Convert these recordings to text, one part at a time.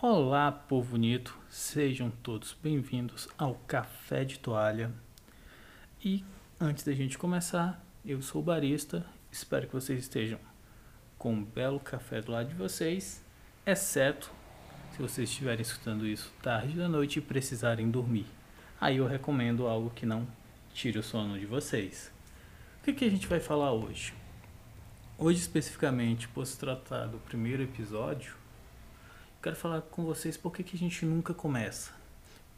Olá, povo bonito, sejam todos bem-vindos ao Café de Toalha. E antes da gente começar, eu sou o barista, espero que vocês estejam com um belo café do lado de vocês, exceto se vocês estiverem escutando isso tarde da noite e precisarem dormir. Aí eu recomendo algo que não tire o sono de vocês. O que, que a gente vai falar hoje? Hoje, especificamente, por se tratar do primeiro episódio, quero falar com vocês por que, que a gente nunca começa.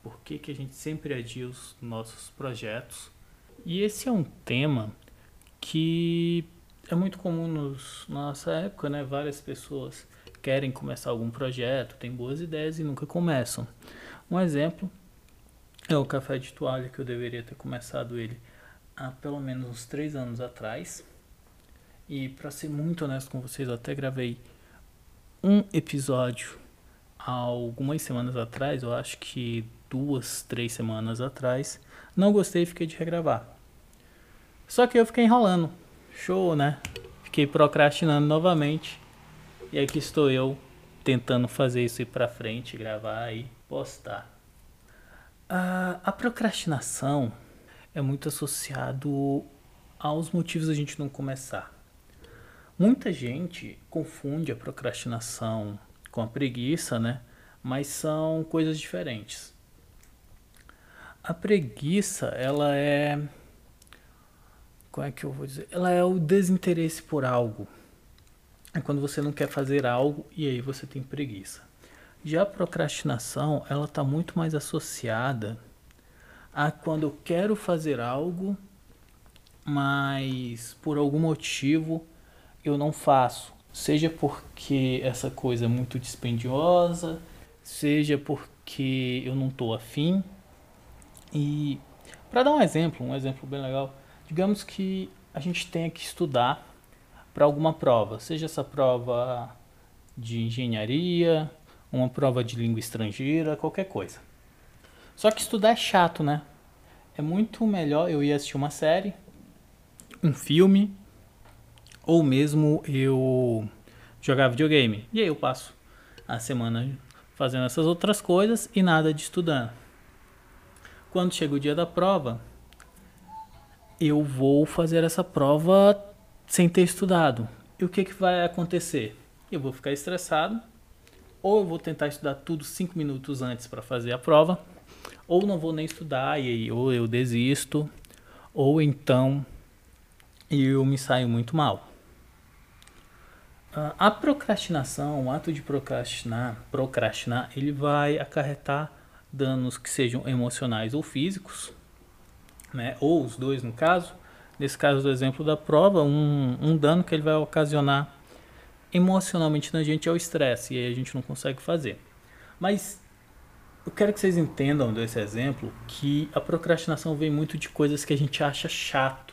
Por que, que a gente sempre adia os nossos projetos. E esse é um tema que é muito comum nos, na nossa época, né? Várias pessoas querem começar algum projeto, têm boas ideias e nunca começam. Um exemplo é o café de toalha, que eu deveria ter começado ele há pelo menos uns três anos atrás. E para ser muito honesto com vocês, eu até gravei um episódio algumas semanas atrás, eu acho que duas, três semanas atrás. Não gostei e fiquei de regravar. Só que eu fiquei enrolando. Show, né? Fiquei procrastinando novamente. E aqui estou eu tentando fazer isso ir pra frente, gravar e postar. A, a procrastinação é muito associado aos motivos a gente não começar. Muita gente confunde a procrastinação com a preguiça, né? Mas são coisas diferentes. A preguiça, ela é como é que eu vou dizer? Ela é o desinteresse por algo. É quando você não quer fazer algo e aí você tem preguiça. Já a procrastinação, ela está muito mais associada a quando eu quero fazer algo, mas por algum motivo eu não faço. Seja porque essa coisa é muito dispendiosa, seja porque eu não estou afim. E para dar um exemplo, um exemplo bem legal, digamos que a gente tenha que estudar para alguma prova, seja essa prova de engenharia, uma prova de língua estrangeira, qualquer coisa. Só que estudar é chato, né? É muito melhor eu ir assistir uma série, um filme, ou mesmo eu jogar videogame. E aí eu passo a semana fazendo essas outras coisas e nada de estudando. Quando chega o dia da prova, eu vou fazer essa prova sem ter estudado. E o que, que vai acontecer? Eu vou ficar estressado, ou eu vou tentar estudar tudo cinco minutos antes para fazer a prova, ou não vou nem estudar e aí ou eu desisto, ou então eu me saio muito mal. Uh, a procrastinação, o ato de procrastinar, procrastinar, ele vai acarretar danos que sejam emocionais ou físicos, né? ou os dois no caso. Nesse caso do exemplo da prova, um, um dano que ele vai ocasionar emocionalmente na gente é o estresse, e aí a gente não consegue fazer. Mas eu quero que vocês entendam desse exemplo que a procrastinação vem muito de coisas que a gente acha chato,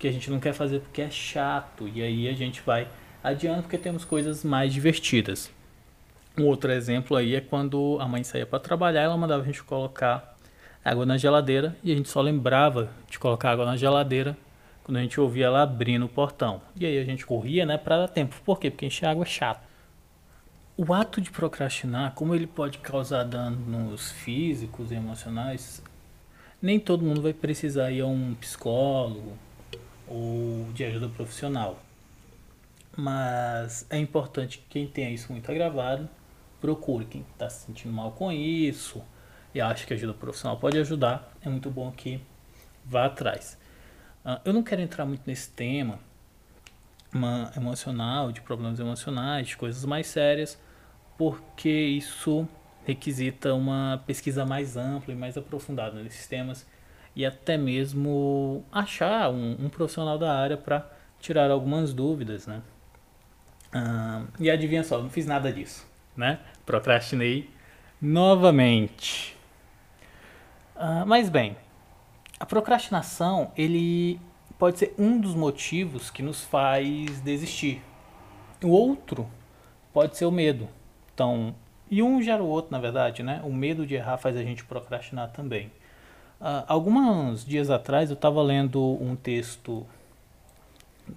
que a gente não quer fazer porque é chato, e aí a gente vai adiando porque temos coisas mais divertidas. Um outro exemplo aí é quando a mãe saía para trabalhar, ela mandava a gente colocar água na geladeira e a gente só lembrava de colocar água na geladeira quando a gente ouvia ela abrindo o portão. E aí a gente corria, né, para dar tempo. Por quê? Porque encher água é chato. O ato de procrastinar, como ele pode causar danos físicos e emocionais, nem todo mundo vai precisar ir a um psicólogo ou de ajuda profissional. Mas é importante que quem tenha isso muito agravado procure quem está se sentindo mal com isso e acha que ajuda profissional pode ajudar. É muito bom que vá atrás. Uh, eu não quero entrar muito nesse tema emocional, de problemas emocionais, de coisas mais sérias, porque isso requisita uma pesquisa mais ampla e mais aprofundada nesses temas e até mesmo achar um, um profissional da área para tirar algumas dúvidas, né? Uh, e adivinha só, não fiz nada disso, né? Procrastinei novamente. Uh, mas bem, a procrastinação ele pode ser um dos motivos que nos faz desistir. O outro pode ser o medo. Então, e um gera o outro, na verdade, né? O medo de errar faz a gente procrastinar também. Uh, alguns dias atrás eu estava lendo um texto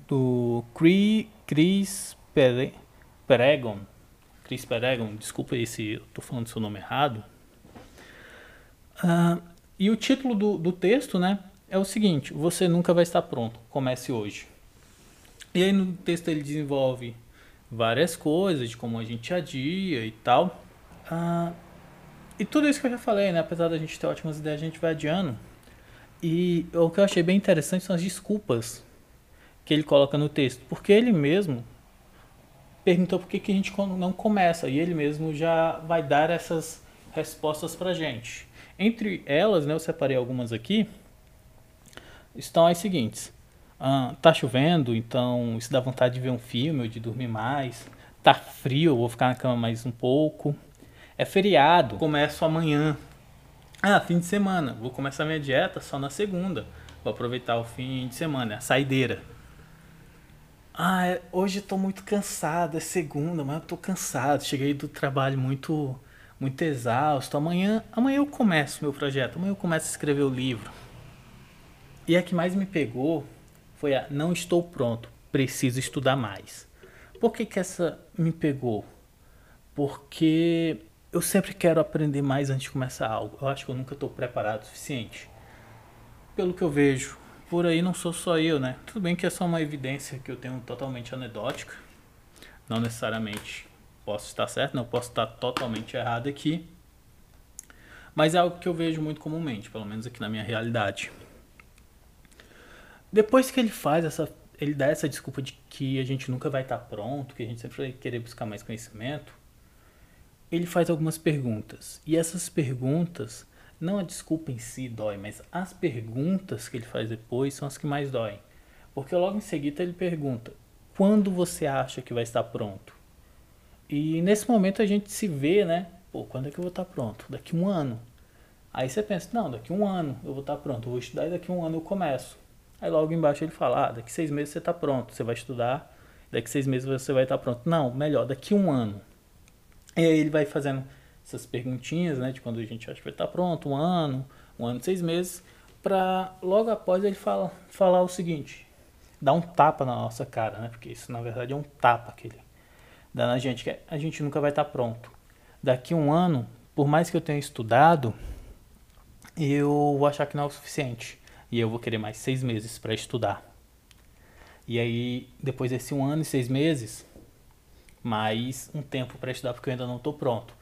do Chris Peregon, Chris Peregon, desculpa aí se eu tô falando seu nome errado. Uh, e o título do, do texto, né, é o seguinte: Você nunca vai estar pronto. Comece hoje. E aí no texto ele desenvolve várias coisas de como a gente adia e tal. Uh, e tudo isso que eu já falei, né? Apesar da gente ter ótimas ideias, a gente vai adiando. E o que eu achei bem interessante são as desculpas que ele coloca no texto. Porque ele mesmo perguntou por que, que a gente não começa. E ele mesmo já vai dar essas respostas pra gente. Entre elas, né, eu separei algumas aqui, estão as seguintes. Ah, tá chovendo, então isso dá vontade de ver um filme ou de dormir mais. Tá frio, vou ficar na cama mais um pouco. É feriado, começo amanhã. Ah, fim de semana, vou começar minha dieta só na segunda. Vou aproveitar o fim de semana, a saideira. Ah, é, hoje tô muito cansado, é segunda, mas eu tô cansado. Cheguei do trabalho muito muito exausto. Amanhã, amanhã eu começo meu projeto, amanhã eu começo a escrever o livro. E a que mais me pegou foi a não estou pronto, preciso estudar mais. Por que, que essa me pegou? Porque eu sempre quero aprender mais antes de começar algo. Eu acho que eu nunca estou preparado o suficiente. Pelo que eu vejo, por aí não sou só eu, né? Tudo bem que é só uma evidência que eu tenho totalmente anedótica. Não necessariamente posso estar certo, não posso estar totalmente errado aqui. Mas é algo que eu vejo muito comumente, pelo menos aqui na minha realidade. Depois que ele faz essa. Ele dá essa desculpa de que a gente nunca vai estar pronto, que a gente sempre vai querer buscar mais conhecimento ele faz algumas perguntas. E essas perguntas, não a desculpa em si dói, mas as perguntas que ele faz depois são as que mais doem. Porque logo em seguida ele pergunta: quando você acha que vai estar pronto? E nesse momento a gente se vê, né? Pô, quando é que eu vou estar pronto? Daqui um ano. Aí você pensa: não, daqui um ano eu vou estar pronto, eu vou estudar e daqui um ano eu começo. Aí logo embaixo ele fala: ah, daqui seis meses você está pronto, você vai estudar, daqui seis meses você vai estar pronto. Não, melhor, daqui um ano. E aí ele vai fazendo essas perguntinhas, né, de quando a gente acha que vai estar pronto, um ano, um ano, seis meses, para logo após ele fala, falar o seguinte, dar um tapa na nossa cara, né, porque isso na verdade é um tapa que ele dá na gente, que a gente nunca vai estar pronto. Daqui um ano, por mais que eu tenha estudado, eu vou achar que não é o suficiente e eu vou querer mais seis meses para estudar. E aí, depois desse um ano e seis meses, mais um tempo para estudar porque eu ainda não estou pronto.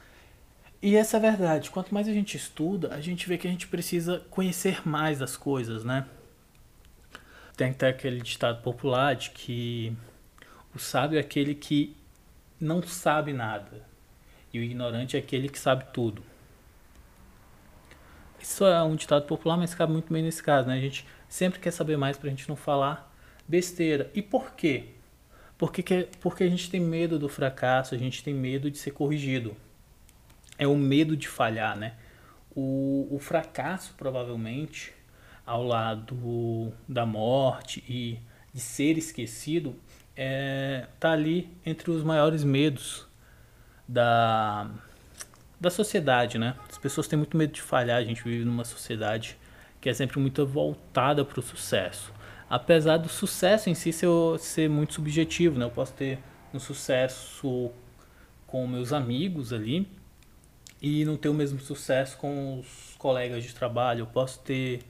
E essa é a verdade. Quanto mais a gente estuda, a gente vê que a gente precisa conhecer mais das coisas, né? Tem até aquele ditado popular de que o sábio é aquele que não sabe nada e o ignorante é aquele que sabe tudo. Isso é um ditado popular, mas cabe muito bem nesse caso, né? A gente sempre quer saber mais para a gente não falar besteira. E por quê? Porque, que, porque a gente tem medo do fracasso, a gente tem medo de ser corrigido. É o medo de falhar, né? O, o fracasso, provavelmente, ao lado da morte e de ser esquecido, é, tá ali entre os maiores medos da, da sociedade, né? As pessoas têm muito medo de falhar, a gente vive numa sociedade que é sempre muito voltada para o sucesso apesar do sucesso em si ser, ser muito subjetivo, né? Eu posso ter um sucesso com meus amigos ali e não ter o mesmo sucesso com os colegas de trabalho. Eu posso ter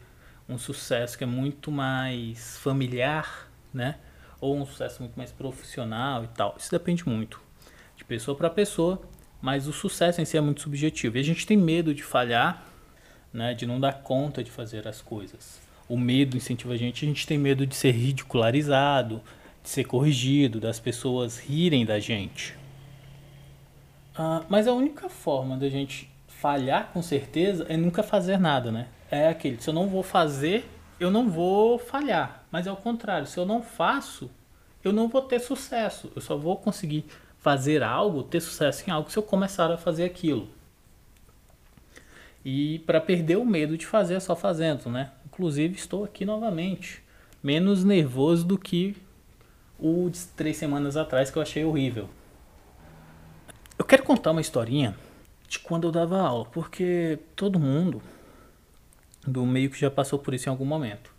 um sucesso que é muito mais familiar, né? Ou um sucesso muito mais profissional e tal. Isso depende muito de pessoa para pessoa, mas o sucesso em si é muito subjetivo. E a gente tem medo de falhar, né? De não dar conta de fazer as coisas o medo incentiva a gente, a gente tem medo de ser ridicularizado, de ser corrigido, das pessoas rirem da gente. Ah, mas a única forma da gente falhar com certeza é nunca fazer nada, né? É aquele, se eu não vou fazer, eu não vou falhar. Mas ao contrário, se eu não faço, eu não vou ter sucesso. Eu só vou conseguir fazer algo, ter sucesso em algo se eu começar a fazer aquilo. E para perder o medo de fazer é só fazendo, né? Inclusive, estou aqui novamente. Menos nervoso do que o de três semanas atrás, que eu achei horrível. Eu quero contar uma historinha de quando eu dava aula, porque todo mundo do meio que já passou por isso em algum momento.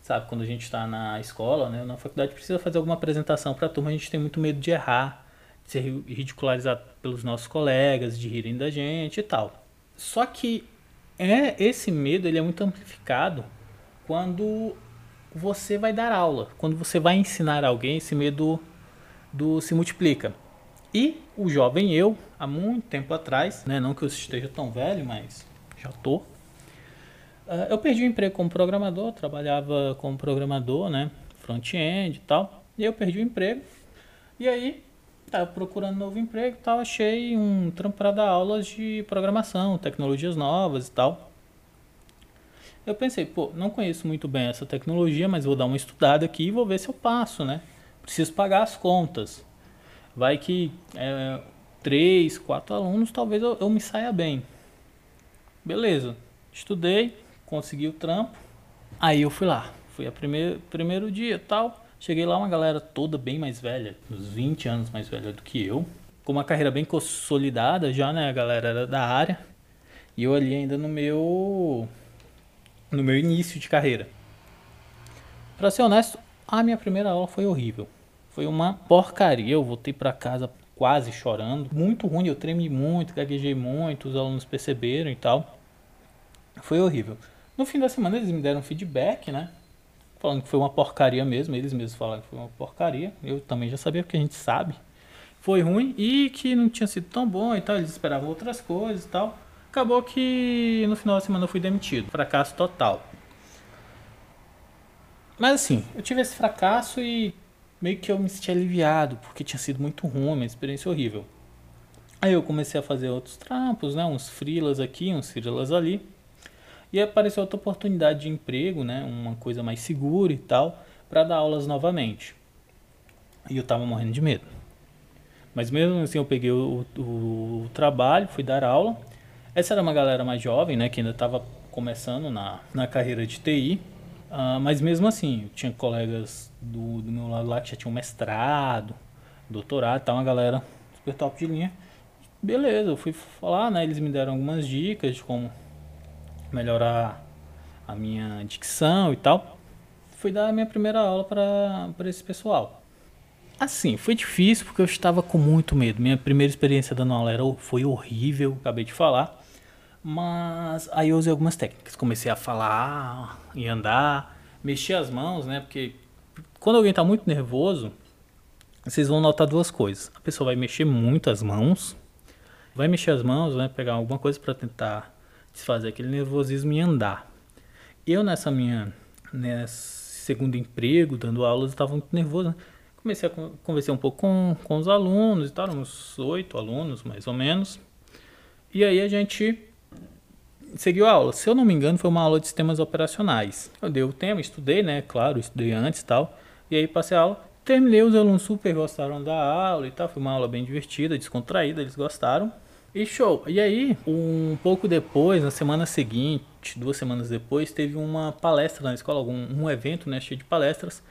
Sabe, quando a gente está na escola, né, na faculdade, precisa fazer alguma apresentação para a turma, a gente tem muito medo de errar, ser ridicularizado pelos nossos colegas, de rirem da gente e tal. Só que é esse medo ele é muito amplificado quando você vai dar aula, quando você vai ensinar alguém, esse medo do se multiplica. E o jovem eu, há muito tempo atrás, né, não que eu esteja tão velho, mas já tô. Uh, eu perdi o emprego como programador, trabalhava como programador, né, front-end e tal. E eu perdi o emprego. E aí, tava procurando novo emprego e tal, achei um trampo para dar aulas de programação, tecnologias novas e tal. Eu pensei, pô, não conheço muito bem essa tecnologia, mas vou dar uma estudada aqui e vou ver se eu passo, né? Preciso pagar as contas. Vai que é, três, quatro alunos, talvez eu, eu me saia bem. Beleza, estudei, consegui o trampo. Aí eu fui lá, fui a primeiro, primeiro dia tal. Cheguei lá, uma galera toda bem mais velha, uns 20 anos mais velha do que eu. Com uma carreira bem consolidada já, né? A galera era da área. E eu ali ainda no meu no meu início de carreira. Para ser honesto, a minha primeira aula foi horrível. Foi uma porcaria. Eu voltei para casa quase chorando. Muito ruim, eu tremi muito, gaguejei muito, os alunos perceberam e tal. Foi horrível. No fim da semana eles me deram feedback, né? Falando que foi uma porcaria mesmo, eles mesmos falaram que foi uma porcaria. Eu também já sabia porque a gente sabe. Foi ruim e que não tinha sido tão bom e tal, eles esperavam outras coisas e tal. Acabou que no final da semana eu fui demitido. Fracasso total. Mas assim, eu tive esse fracasso e meio que eu me senti aliviado, porque tinha sido muito ruim, uma experiência horrível. Aí eu comecei a fazer outros trampos, né? Uns frilas aqui, uns frilas ali. E apareceu outra oportunidade de emprego, né? Uma coisa mais segura e tal, para dar aulas novamente. E eu tava morrendo de medo. Mas mesmo assim eu peguei o, o, o trabalho, fui dar aula. Essa era uma galera mais jovem, né, que ainda estava começando na, na carreira de TI. Uh, ah, mas mesmo assim, tinha colegas do, do meu lado lá que já tinham mestrado, doutorado, tá uma galera super top de linha. Beleza, eu fui falar, né? Eles me deram algumas dicas de como melhorar a minha dicção e tal. Fui dar a minha primeira aula para esse pessoal. Assim, foi difícil porque eu estava com muito medo. Minha primeira experiência dando aula era, foi horrível, acabei de falar. Mas aí eu usei algumas técnicas. Comecei a falar e andar, mexer as mãos, né? Porque quando alguém está muito nervoso, vocês vão notar duas coisas. A pessoa vai mexer muito as mãos, vai mexer as mãos, né? Pegar alguma coisa para tentar desfazer aquele nervosismo e andar. Eu nessa minha nesse segundo emprego, dando aulas, estava muito nervoso. Né? Comecei a conversar um pouco com, com os alunos e tal, uns oito alunos mais ou menos. E aí a gente seguiu a aula. Se eu não me engano, foi uma aula de sistemas operacionais. Eu dei o tema, estudei, né? Claro, estudei antes e tal. E aí passei a aula. Terminei, os alunos super gostaram da aula e tal. Foi uma aula bem divertida, descontraída, eles gostaram. E show. E aí, um pouco depois, na semana seguinte, duas semanas depois, teve uma palestra na escola, algum, um evento, né, cheio de palestras.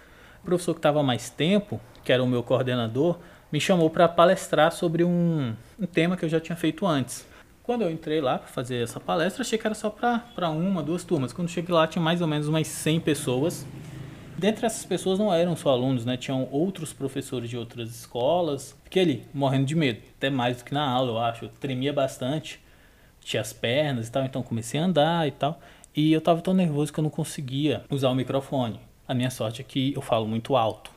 O professor que estava mais tempo, que era o meu coordenador, me chamou para palestrar sobre um, um tema que eu já tinha feito antes. Quando eu entrei lá para fazer essa palestra, achei que era só para uma, duas turmas. Quando cheguei lá, tinha mais ou menos umas 100 pessoas. Dentre essas pessoas não eram só alunos, né? Tinham outros professores de outras escolas. Fiquei ali, morrendo de medo. Até mais do que na aula, eu acho. Eu tremia bastante. Tinha as pernas e tal, então comecei a andar e tal. E eu tava tão nervoso que eu não conseguia usar o microfone. A minha sorte é que eu falo muito alto.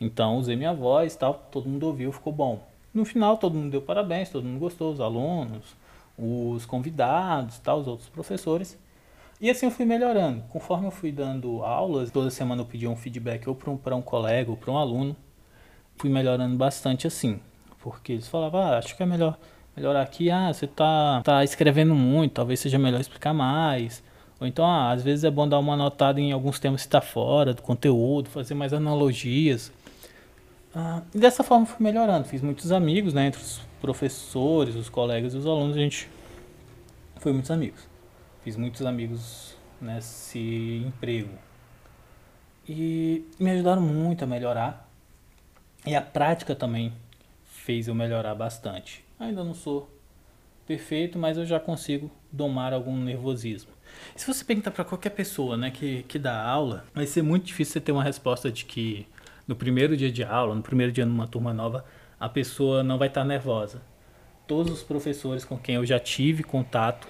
Então usei minha voz e tal, todo mundo ouviu, ficou bom. No final todo mundo deu parabéns, todo mundo gostou, os alunos, os convidados, tal, os outros professores. E assim eu fui melhorando. Conforme eu fui dando aulas, toda semana eu pedia um feedback ou para um, um colega ou para um aluno. Fui melhorando bastante assim. Porque eles falavam, ah, acho que é melhor melhorar aqui. Ah, você tá, tá escrevendo muito, talvez seja melhor explicar mais. Ou então, ah, às vezes é bom dar uma notada em alguns temas que está fora do conteúdo, fazer mais analogias. Ah, e dessa forma fui melhorando. Fiz muitos amigos, né, entre os professores, os colegas e os alunos, a gente foi muitos amigos. Fiz muitos amigos nesse emprego. E me ajudaram muito a melhorar. E a prática também fez eu melhorar bastante. Ainda não sou perfeito, mas eu já consigo domar algum nervosismo. se você perguntar para qualquer pessoa né, que, que dá aula, vai ser muito difícil você ter uma resposta de que no primeiro dia de aula, no primeiro dia numa turma nova, a pessoa não vai estar nervosa. Todos os professores com quem eu já tive contato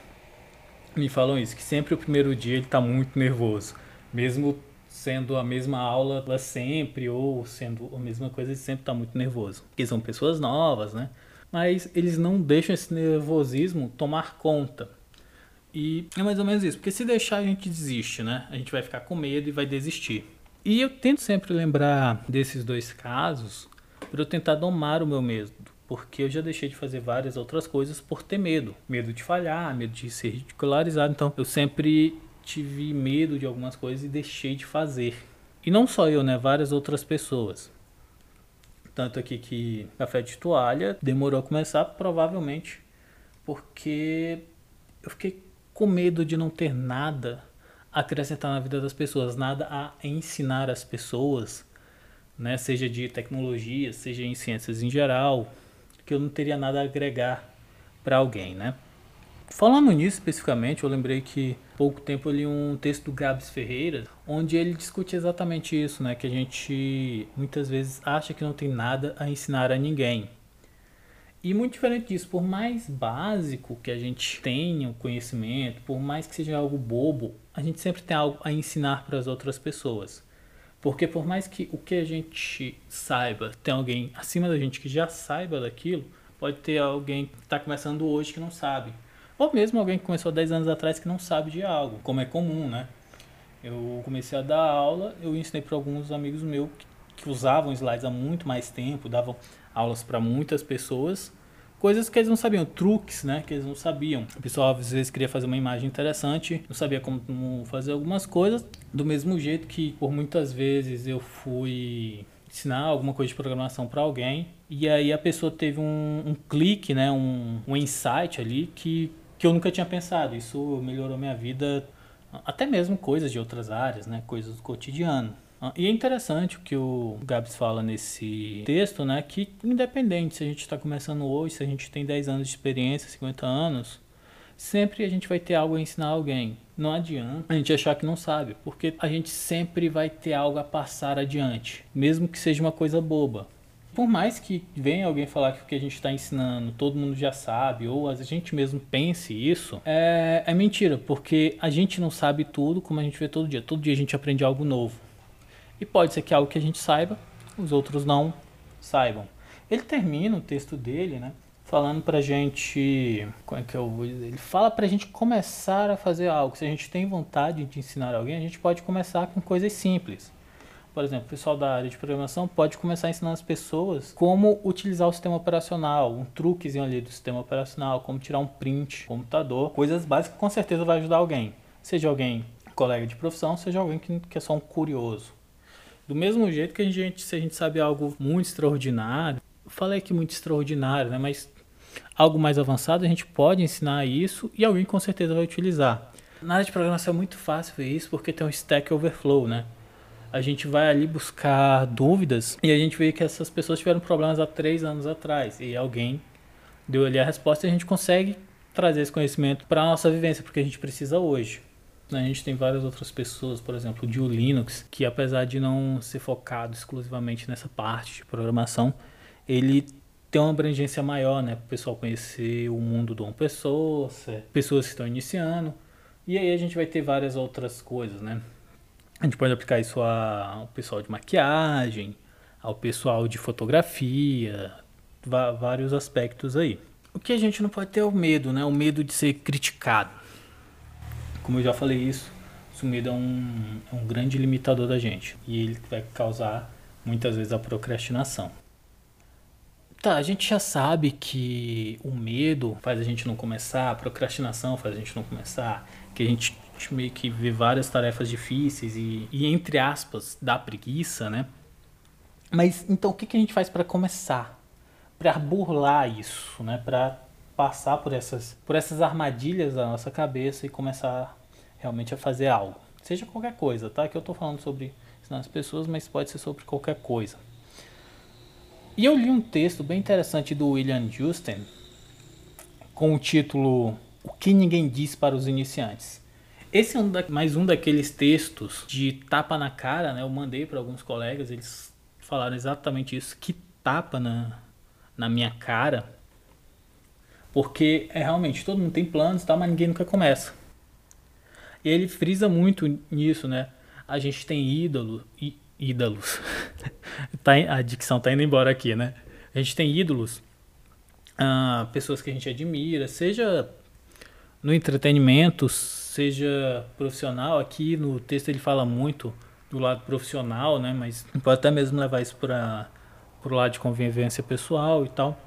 me falam isso, que sempre o primeiro dia ele está muito nervoso, mesmo sendo a mesma aula sempre ou sendo a mesma coisa, ele sempre está muito nervoso, porque são pessoas novas, né? Mas eles não deixam esse nervosismo tomar conta. E é mais ou menos isso, porque se deixar a gente desiste, né? A gente vai ficar com medo e vai desistir. E eu tento sempre lembrar desses dois casos para eu tentar domar o meu medo, porque eu já deixei de fazer várias outras coisas por ter medo, medo de falhar, medo de ser ridicularizado. Então, eu sempre tive medo de algumas coisas e deixei de fazer. E não só eu, né? Várias outras pessoas. Tanto aqui que café de toalha demorou a começar, provavelmente porque eu fiquei com medo de não ter nada a acrescentar na vida das pessoas, nada a ensinar as pessoas, né? Seja de tecnologia, seja em ciências em geral, que eu não teria nada a agregar para alguém, né? Falando nisso especificamente, eu lembrei que pouco tempo eu li um texto do Gabs Ferreira, onde ele discute exatamente isso, né? Que a gente muitas vezes acha que não tem nada a ensinar a ninguém. E muito diferente disso, por mais básico que a gente tenha o conhecimento, por mais que seja algo bobo, a gente sempre tem algo a ensinar para as outras pessoas. Porque por mais que o que a gente saiba, tem alguém acima da gente que já saiba daquilo, pode ter alguém que está começando hoje que não sabe. Ou mesmo alguém que começou 10 anos atrás que não sabe de algo, como é comum, né? Eu comecei a dar aula, eu ensinei para alguns amigos meus que, que usavam slides há muito mais tempo, davam aulas para muitas pessoas, coisas que eles não sabiam, truques, né, que eles não sabiam. O pessoal às vezes queria fazer uma imagem interessante, não sabia como fazer algumas coisas, do mesmo jeito que por muitas vezes eu fui ensinar alguma coisa de programação para alguém e aí a pessoa teve um, um clique, né, um, um insight ali que que eu nunca tinha pensado. Isso melhorou minha vida, até mesmo coisas de outras áreas, né? Coisas do cotidiano. E é interessante o que o Gabs fala nesse texto, né? Que independente se a gente está começando hoje, se a gente tem 10 anos de experiência, 50 anos, sempre a gente vai ter algo a ensinar alguém. Não adianta a gente achar que não sabe, porque a gente sempre vai ter algo a passar adiante, mesmo que seja uma coisa boba por mais que venha alguém falar que o que a gente está ensinando todo mundo já sabe, ou a gente mesmo pense isso, é, é mentira, porque a gente não sabe tudo como a gente vê todo dia. Todo dia a gente aprende algo novo. E pode ser que algo que a gente saiba, os outros não saibam. Ele termina o texto dele, né? Falando pra gente. Como é que eu vou dizer? Ele fala pra gente começar a fazer algo. Se a gente tem vontade de ensinar alguém, a gente pode começar com coisas simples por exemplo, o pessoal da área de programação pode começar a ensinar as pessoas como utilizar o sistema operacional, um truquezinho ali do sistema operacional, como tirar um print, computador, coisas básicas que com certeza vai ajudar alguém. Seja alguém colega de profissão, seja alguém que, que é só um curioso. Do mesmo jeito que a gente, se a gente sabe algo muito extraordinário, eu falei que muito extraordinário, né? Mas algo mais avançado, a gente pode ensinar isso e alguém com certeza vai utilizar. Na área de programação é muito fácil ver isso porque tem um Stack Overflow, né? a gente vai ali buscar dúvidas e a gente vê que essas pessoas tiveram problemas há três anos atrás e alguém deu ali a resposta e a gente consegue trazer esse conhecimento para a nossa vivência, porque a gente precisa hoje. A gente tem várias outras pessoas, por exemplo, o Linux, que apesar de não ser focado exclusivamente nessa parte de programação, ele tem uma abrangência maior, né? Para o pessoal conhecer o mundo do open source, pessoas que estão iniciando. E aí a gente vai ter várias outras coisas, né? A gente pode aplicar isso ao pessoal de maquiagem, ao pessoal de fotografia, vários aspectos aí. O que a gente não pode ter é o medo, né? O medo de ser criticado. Como eu já falei isso, o medo é um, é um grande limitador da gente. E ele vai causar muitas vezes a procrastinação. Tá, a gente já sabe que o medo faz a gente não começar, a procrastinação faz a gente não começar, que a gente meio que vê várias tarefas difíceis e, e entre aspas, dá preguiça, né? Mas então o que, que a gente faz para começar? Para burlar isso, né? Para passar por essas, por essas armadilhas da nossa cabeça e começar realmente a fazer algo. Seja qualquer coisa, tá? Que eu estou falando sobre ensinar as pessoas, mas pode ser sobre qualquer coisa. E eu li um texto bem interessante do William Justin com o título O que ninguém diz para os iniciantes. Esse é um da, mais um daqueles textos de tapa na cara, né? Eu mandei para alguns colegas, eles falaram exatamente isso. Que tapa na, na minha cara, porque é realmente todo mundo tem planos tal, mas ninguém nunca começa. E ele frisa muito nisso, né? A gente tem ídolo, í, ídolos. tá, a dicção tá indo embora aqui, né? A gente tem ídolos, ah, pessoas que a gente admira, seja no entretenimento, seja profissional. Aqui no texto ele fala muito do lado profissional, né? Mas pode até mesmo levar isso para o lado de convivência pessoal e tal.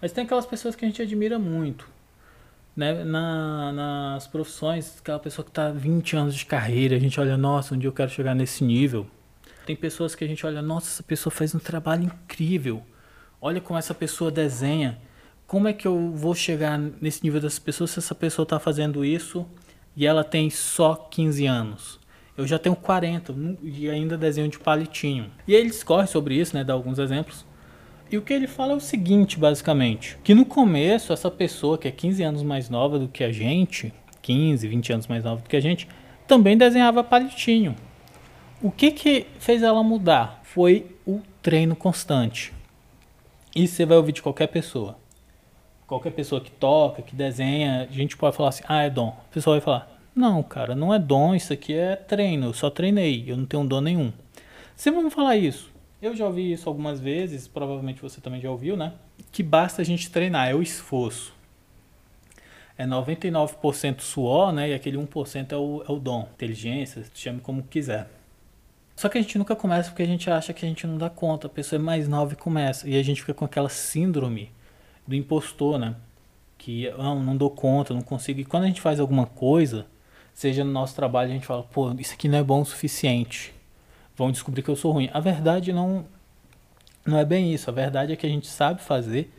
Mas tem aquelas pessoas que a gente admira muito. Né? Na, nas profissões, aquela pessoa que está 20 anos de carreira, a gente olha, nossa, um dia eu quero chegar nesse nível. Tem pessoas que a gente olha, nossa, essa pessoa faz um trabalho incrível. Olha como essa pessoa desenha. Como é que eu vou chegar nesse nível dessa pessoa se essa pessoa está fazendo isso e ela tem só 15 anos? Eu já tenho 40 e ainda desenho de palitinho. E ele discorre sobre isso, né? Dá alguns exemplos. E o que ele fala é o seguinte, basicamente: que no começo, essa pessoa que é 15 anos mais nova do que a gente, 15, 20 anos mais nova do que a gente, também desenhava palitinho. O que que fez ela mudar? Foi o treino constante. Isso você vai ouvir de qualquer pessoa. Qualquer pessoa que toca, que desenha, a gente pode falar assim: ah, é dom. A pessoa vai falar: não, cara, não é dom, isso aqui é treino, eu só treinei, eu não tenho dom nenhum. Se vamos falar isso, eu já ouvi isso algumas vezes, provavelmente você também já ouviu, né? Que basta a gente treinar, é o esforço. É 99% suor, né? E aquele 1% é o, é o dom, inteligência, chame como quiser. Só que a gente nunca começa porque a gente acha que a gente não dá conta. A pessoa é mais nova e começa. E a gente fica com aquela síndrome do impostor, né? Que ah, não dou conta, não consigo. E quando a gente faz alguma coisa, seja no nosso trabalho, a gente fala, pô, isso aqui não é bom o suficiente. Vão descobrir que eu sou ruim. A verdade não, não é bem isso. A verdade é que a gente sabe fazer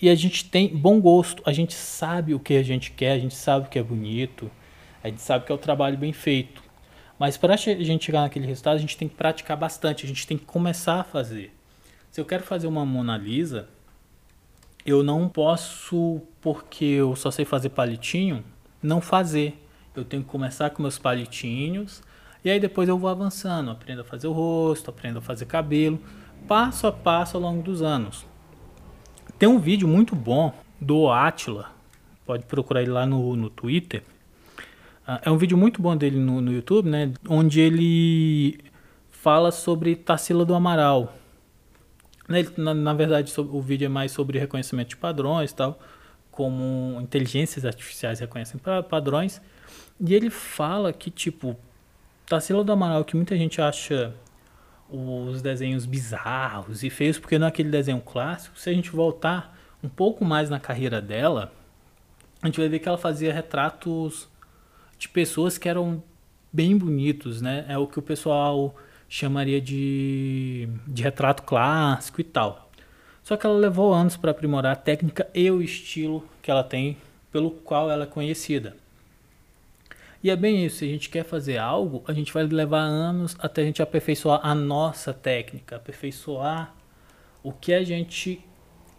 e a gente tem bom gosto. A gente sabe o que a gente quer, a gente sabe o que é bonito, a gente sabe que é o trabalho bem feito. Mas para a gente chegar naquele resultado, a gente tem que praticar bastante, a gente tem que começar a fazer. Se eu quero fazer uma Mona Lisa, eu não posso, porque eu só sei fazer palitinho, não fazer. Eu tenho que começar com meus palitinhos e aí depois eu vou avançando, aprendo a fazer o rosto, aprendo a fazer cabelo, passo a passo ao longo dos anos. Tem um vídeo muito bom do Atila, pode procurar ele lá no, no Twitter. Uh, é um vídeo muito bom dele no, no YouTube, né? Onde ele fala sobre Tarsila do Amaral. Né, na, na verdade, o vídeo é mais sobre reconhecimento de padrões tal, como inteligências artificiais reconhecem padrões. E ele fala que, tipo, Tarsila do Amaral, que muita gente acha os desenhos bizarros e feios, porque não é aquele desenho clássico. Se a gente voltar um pouco mais na carreira dela, a gente vai ver que ela fazia retratos de pessoas que eram bem bonitos, né? É o que o pessoal chamaria de, de retrato clássico e tal. Só que ela levou anos para aprimorar a técnica e o estilo que ela tem, pelo qual ela é conhecida. E é bem isso, se a gente quer fazer algo, a gente vai levar anos até a gente aperfeiçoar a nossa técnica, aperfeiçoar o que a gente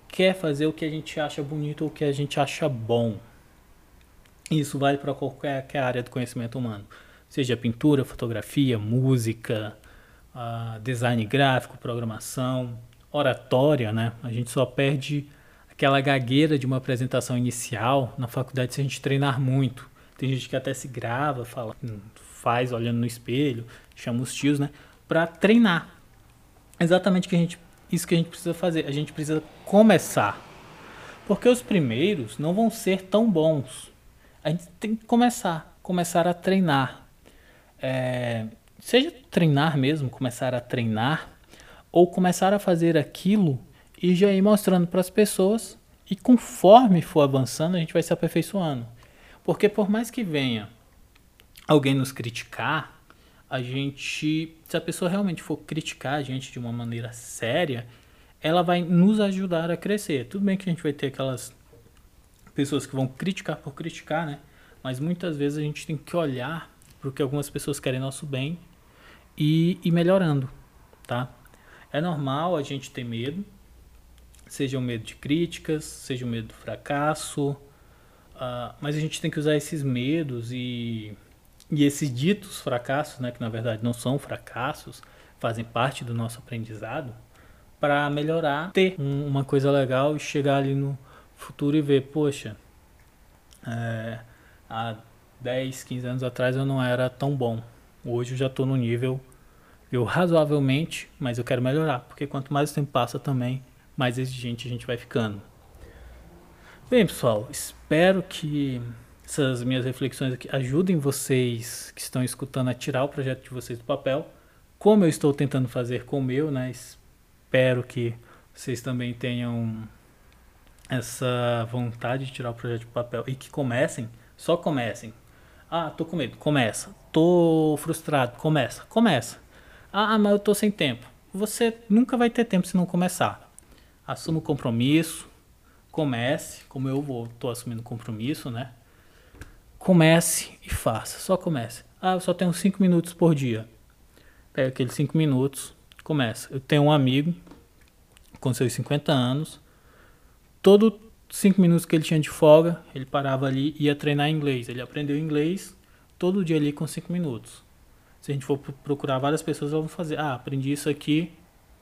quer fazer, o que a gente acha bonito, o que a gente acha bom. Isso vale para qualquer área do conhecimento humano, seja pintura, fotografia, música, uh, design gráfico, programação, oratória, né? A gente só perde aquela gagueira de uma apresentação inicial na faculdade se a gente treinar muito. Tem gente que até se grava, fala, hum, faz olhando no espelho, chama os tios, né? Pra treinar. Exatamente que a gente, isso que a gente precisa fazer. A gente precisa começar. Porque os primeiros não vão ser tão bons. A gente tem que começar. Começar a treinar. É, seja treinar mesmo, começar a treinar, ou começar a fazer aquilo e já ir mostrando para as pessoas. E conforme for avançando, a gente vai se aperfeiçoando. Porque por mais que venha alguém nos criticar, a gente, se a pessoa realmente for criticar a gente de uma maneira séria, ela vai nos ajudar a crescer. Tudo bem que a gente vai ter aquelas pessoas que vão criticar por criticar, né? Mas muitas vezes a gente tem que olhar para o que algumas pessoas querem nosso bem e ir melhorando, tá? É normal a gente ter medo, seja o medo de críticas, seja o medo do fracasso, Uh, mas a gente tem que usar esses medos e, e esses ditos fracassos, né, que na verdade não são fracassos, fazem parte do nosso aprendizado, para melhorar, ter um, uma coisa legal e chegar ali no futuro e ver, poxa, é, há 10, 15 anos atrás eu não era tão bom. Hoje eu já estou no nível eu razoavelmente, mas eu quero melhorar, porque quanto mais o tempo passa também, mais exigente a gente vai ficando. Bem, pessoal, espero que essas minhas reflexões aqui ajudem vocês que estão escutando a tirar o projeto de vocês do papel, como eu estou tentando fazer com o meu, né? Espero que vocês também tenham essa vontade de tirar o projeto do papel e que comecem, só comecem. Ah, tô com medo, começa. Tô frustrado, começa, começa. Ah, mas eu tô sem tempo. Você nunca vai ter tempo se não começar. Assuma o compromisso, comece, como eu vou, tô assumindo compromisso, né? Comece e faça, só comece. Ah, eu só tenho 5 minutos por dia. Pega aqueles 5 minutos, começa. Eu tenho um amigo com seus 50 anos, todo 5 minutos que ele tinha de folga, ele parava ali e ia treinar inglês. Ele aprendeu inglês todo dia ali com 5 minutos. Se a gente for procurar várias pessoas, vão fazer, ah, aprendi isso aqui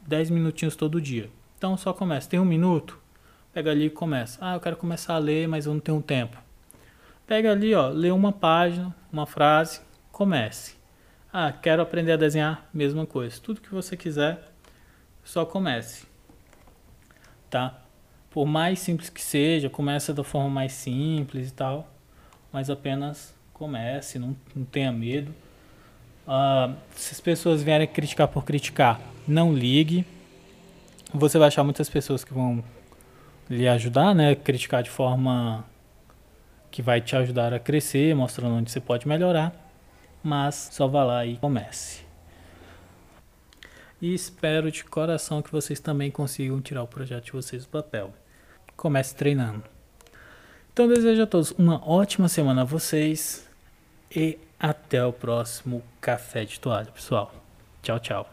10 minutinhos todo dia. Então só começa. Tem um minuto? Pega ali e começa. Ah, eu quero começar a ler, mas eu não tenho tempo. Pega ali, ó, lê uma página, uma frase, comece. Ah, quero aprender a desenhar, mesma coisa. Tudo que você quiser, só comece. Tá? Por mais simples que seja, começa da forma mais simples e tal, mas apenas comece, não, não tenha medo. Uh, se as pessoas vierem criticar por criticar, não ligue. Você vai achar muitas pessoas que vão lhe ajudar, né? Criticar de forma que vai te ajudar a crescer, mostrando onde você pode melhorar. Mas só vá lá e comece. E espero de coração que vocês também consigam tirar o projeto de vocês do papel. Comece treinando. Então desejo a todos uma ótima semana a vocês e até o próximo café de toalha, pessoal. Tchau, tchau.